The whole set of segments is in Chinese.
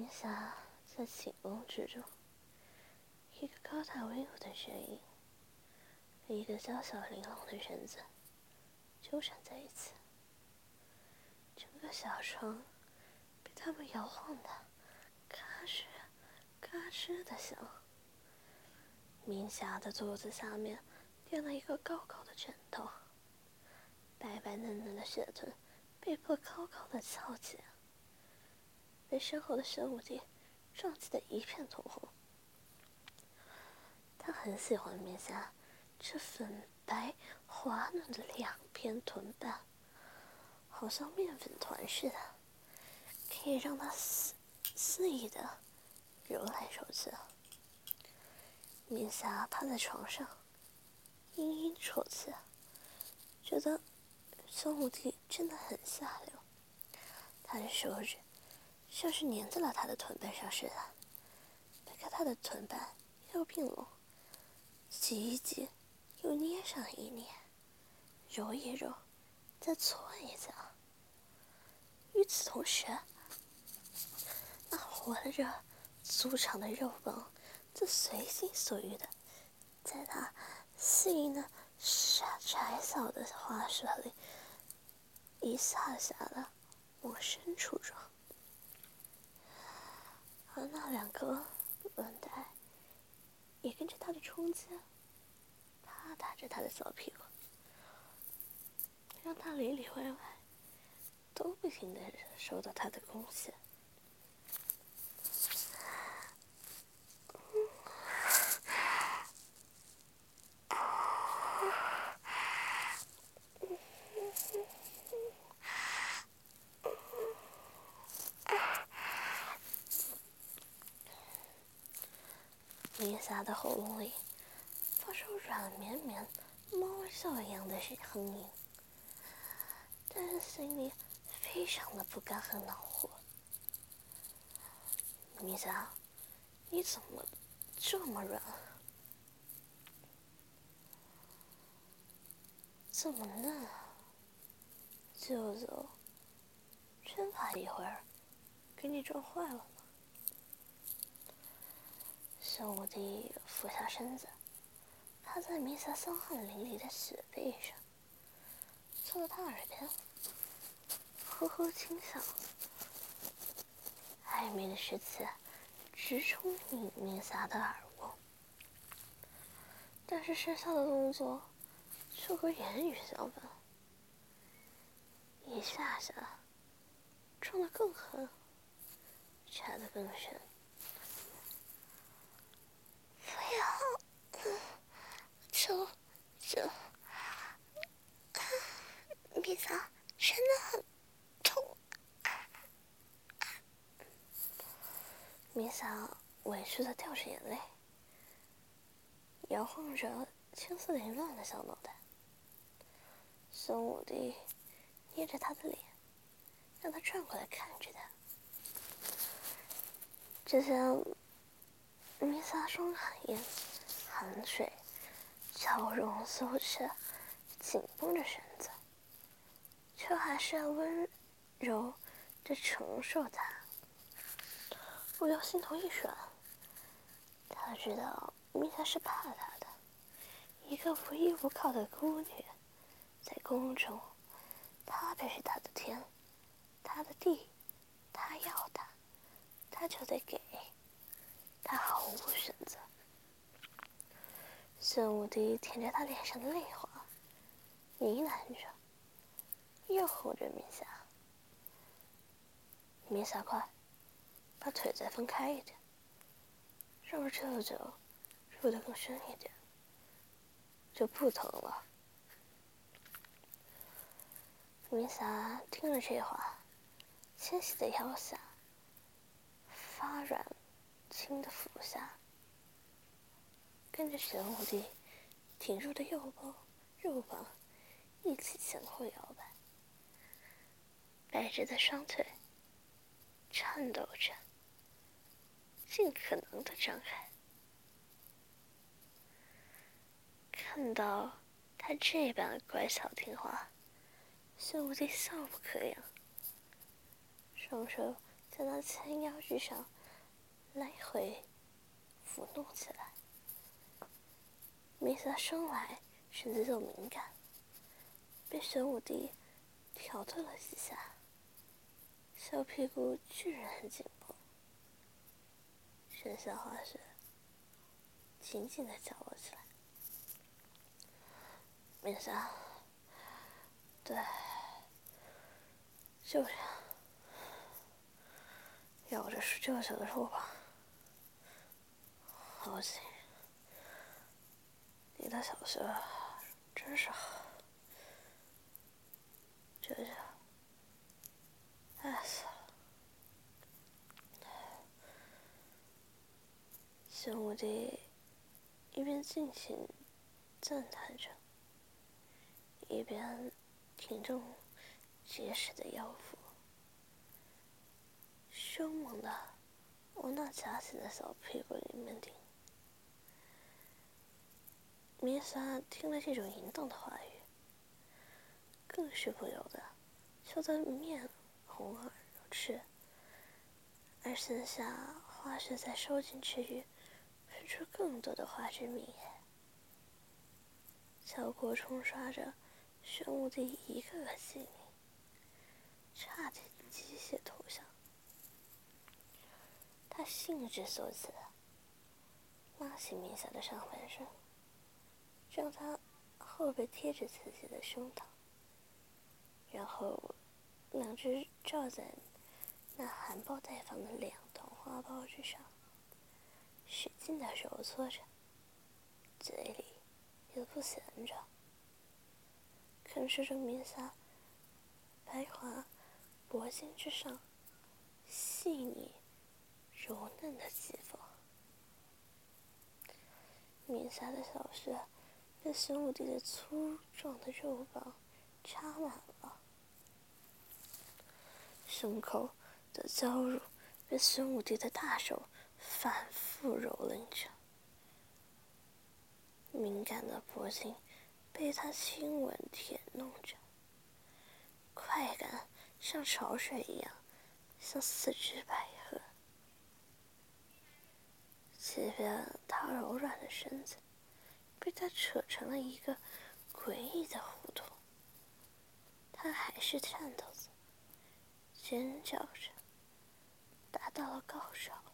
明霞在寝宫之中，一个高大威武的身影，一个娇小玲珑的身子纠缠在一起。整个小床被他们摇晃的嘎吱嘎吱的响。明霞的肚子下面垫了一个高高的枕头，白白嫩嫩的雪臀被迫高高的翘起。被身后的玄武帝撞击得一片通红。他很喜欢面霞这粉白滑嫩的两片臀瓣，好像面粉团似的，可以让他肆肆意的揉来揉去。面霞趴在床上，嘤嘤啜泣，觉得玄武帝真的很下流。他的手指。像是粘在了他的臀瓣上似的，掰开他的臀瓣，又并拢，挤一挤，又捏上一捏，揉一揉，再搓一搓。与此同时，那活着粗长的肉棒，就随心所欲的，在他细嫩窄窄小的花舌里，一下下的往深处撞。而那两个轮胎也跟着他的冲击，啪打着他的小屁股，让他里里外外都不停的受到他的攻击。明霞的喉咙里发出软绵绵、猫叫一样的声音，但是心里非常的不甘和恼火。明霞，你怎么这么软？这么嫩啊！舅舅，真怕一会儿给你撞坏了。玄武帝俯下身子，趴在弥撒香汗淋漓的雪背上，凑到他耳边，呵呵轻笑，暧昧的时气直冲你弥撒的耳窝。但是身下的动作却和言语相反，一下下撞得更狠，插得更深。就就，米嫂真的很痛。米嫂委屈的掉着眼泪，摇晃着青丝凌乱的小脑袋。孙武帝捏着他的脸，让他转过来看着他。只见米萨双眼含水。笑容羞怯，紧绷着身子，却还是要温柔的承受他。不由心头一软。他知道米莎是怕他的，一个无依无靠的孤女，在宫中，他便是他的天，他的地，他要他，他就得给，他毫无选择。孙武帝舔着他脸上的泪花，呢喃着，又哄着米霞：“米霞，快，把腿再分开一点，让舅舅入得更深一点，就不疼了。”明霞听了这话，纤细的腰下发软，轻的俯下。跟着玄武帝挺入的右膀、右膀一起前后摇摆，白着的双腿颤抖着，尽可能的张开。看到他这般乖巧听话，玄武帝笑不可言，双手在那纤腰之上来回抚弄起来。米萨生来身子就敏感，被玄武帝挑逗了几下，小屁股居然很紧绷。剩下花是紧紧的角落起来。米萨，对，就这样，咬着是舅舅的肉吧，好紧。你的小穴真是好，舅舅，爱死了。玄武帝一边尽情赞叹着，一边挺着结实的腰腹，凶猛的往那夹紧的小屁股里面顶。米萨听了这种淫荡的话语，更是不由得笑得面红耳赤，而剩下花絮在收紧之余，喷出更多的花之蜜，小国冲刷着玄武帝一个个细腻，差点机械投降。他兴致所起，拉起米萨的上半身。让他后背贴着自己的胸膛，然后两只罩在那含苞待放的两团花苞之上，使劲的揉搓着，嘴里也不闲着，啃食着米萨白滑脖颈之上细腻柔嫩的肌肤，米萨的小穴。被玄武帝的粗壮的肉棒插满了，胸口的娇乳被玄武帝的大手反复蹂躏着，敏感的脖颈被他亲吻舔弄着，快感像潮水一样像四只百合，即便他柔软的身子。被他扯成了一个诡异的弧度，他还是颤抖着，尖叫着，达到了高潮。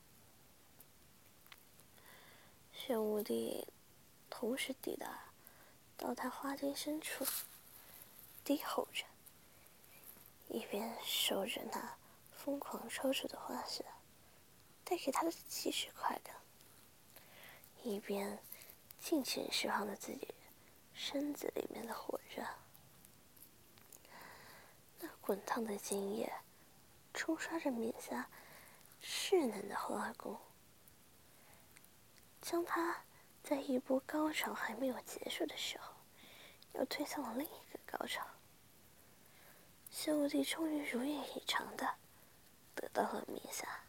玄武帝同时抵达到他花茎深处，低吼着，一边受着那疯狂抽搐的花穴带给他的极致快感，一边。尽情释放着自己身子里面的火热，那滚烫的精液冲刷着面下稚嫩的花宫，将他在一波高潮还没有结束的时候，又推向了另一个高潮。玄武帝终于如愿以偿的得到了米萨，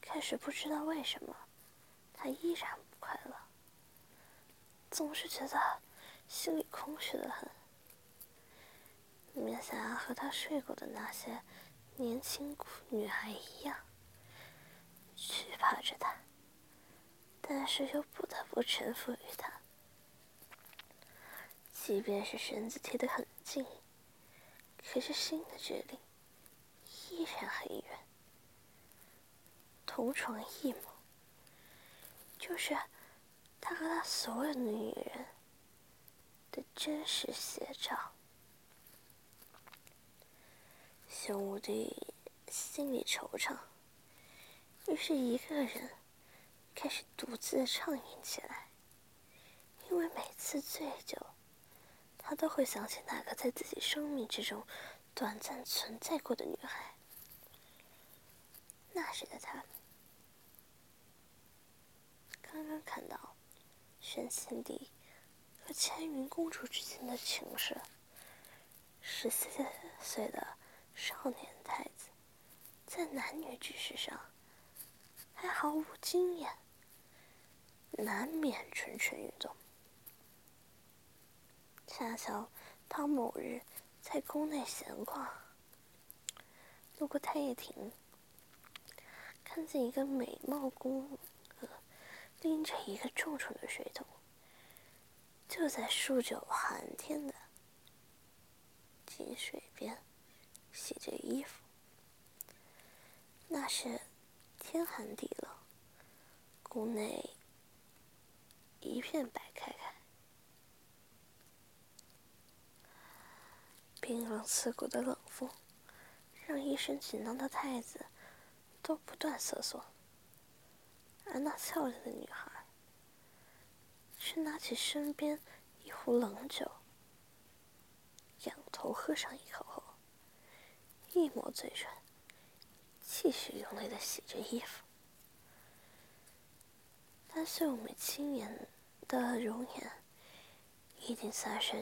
开始不知道为什么，他依然不。快乐，总是觉得心里空虚的很。米萨和他睡过的那些年轻女孩一样，惧怕着他，但是又不得不臣服于他。即便是身子贴得很近，可是心的距离依然很远。同床异梦。就是他和他所有的女人的真实写照。玄武帝心里惆怅，于是一个人开始独自畅饮起来。因为每次醉酒，他都会想起那个在自己生命之中短暂存在过的女孩。那时的他。刚刚看到玄庆帝和千云公主之间的情事，十四岁的少年太子，在男女之事上还毫无经验，难免蠢蠢欲动。恰巧他某日在宫内闲逛，路过太液亭，看见一个美貌宫娥拎着一个重重的水桶，就在数九寒天的井水边洗着衣服。那是天寒地冷，宫内一片白开开，冰冷刺骨的冷风。让一身紧张的太子都不断瑟缩，而那俏丽的女孩却拿起身边一壶冷酒，仰头喝上一口后，一抹嘴唇，继续用力的洗着衣服。但秀美清颜的容颜，已经三十